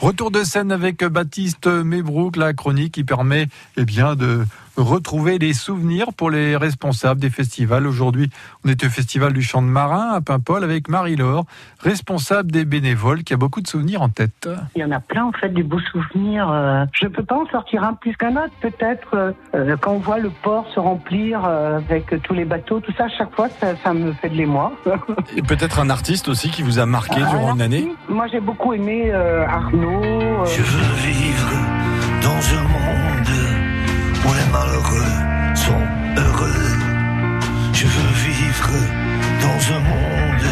Retour de scène avec Baptiste Mébrouk, la chronique qui permet eh bien, de retrouver les souvenirs pour les responsables des festivals. Aujourd'hui, on est au Festival du Champ de Marin à Paimpol avec Marie-Laure, responsable des bénévoles, qui a beaucoup de souvenirs en tête. Il y en a plein, en fait, des beaux souvenirs. Euh, je ne peux pas en sortir un plus qu'un autre, peut-être. Euh, euh, quand on voit le port se remplir avec tous les bateaux, tout ça, à chaque fois, ça, me fait de l'émoi. Et peut-être un artiste aussi qui vous a marqué durant une année Moi, j'ai beaucoup aimé Arnaud. Je veux vivre dans un monde malheureux sont heureux. Je veux vivre dans un monde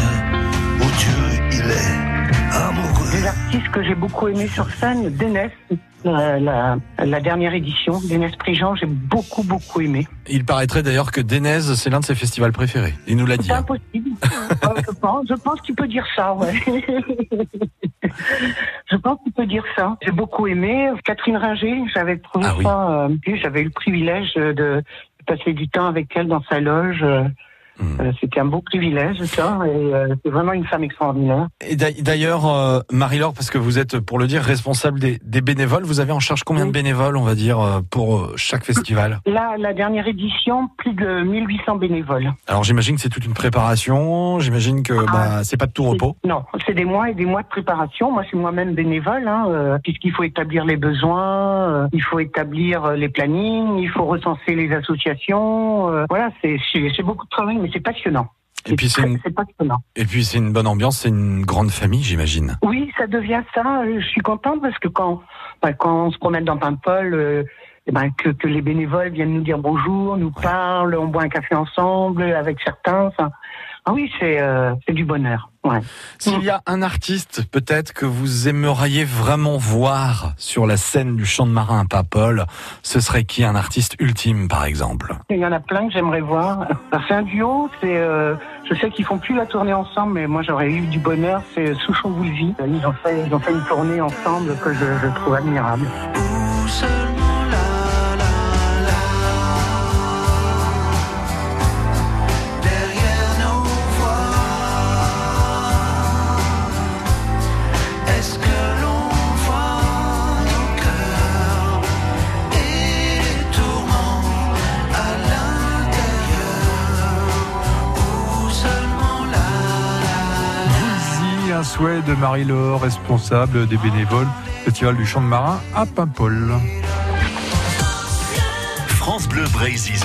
où Dieu il est amoureux. Les artistes que j'ai beaucoup aimé sur scène, Dénès, la, la, dernière édition, Dénès Prigent, j'ai beaucoup beaucoup aimé. Il paraîtrait d'ailleurs que Dénès, c'est l'un de ses festivals préférés. Il nous l'a dit. C'est hein. impossible. je pense, je pense qu'il peut dire ça, ouais. Je pense qu'on peut dire ça. J'ai beaucoup aimé Catherine Ringer. J'avais trouvé ah ça. Euh, j'avais eu le privilège de passer du temps avec elle dans sa loge. Hmm. Euh, c'était un beau privilège, ça, et euh, c'est vraiment une femme extraordinaire. Et d'ailleurs, euh, Marie-Laure, parce que vous êtes, pour le dire, responsable des, des bénévoles, vous avez en charge combien de bénévoles, on va dire, pour chaque festival? Là, la dernière édition, plus de 1800 bénévoles. Alors j'imagine que c'est toute une préparation, j'imagine que ah, bah, c'est pas de tout repos Non, c'est des mois et des mois de préparation. Moi, c'est moi-même bénévole, hein, puisqu'il faut établir les besoins, il faut établir les plannings, il faut recenser les associations. voilà, c'est beaucoup de travail c'est passionnant. Et puis c'est une... Et puis c'est une bonne ambiance, c'est une grande famille, j'imagine. Oui, ça devient ça. Je suis contente parce que quand, bah, quand on se promène dans Paimpol, euh, eh ben, que, que, les bénévoles viennent nous dire bonjour, nous parlent, on boit un café ensemble avec certains. Enfin, ah oui, c'est euh, du bonheur. Ouais. S'il y a un artiste peut-être que vous aimeriez vraiment voir sur la scène du Champ de Marin à Papol, ce serait qui un artiste ultime par exemple? Il y en a plein que j'aimerais voir. C'est un duo, c'est euh, je sais qu'ils font plus la tournée ensemble, mais moi j'aurais eu du bonheur, c'est Souchon Boulevy. Ils ont fait ils ont fait une tournée ensemble que je, je trouve admirable. Souhait de Marie-Laure, responsable des bénévoles Festival du Champ de Marin à Paimpol. France Bleu Brésil.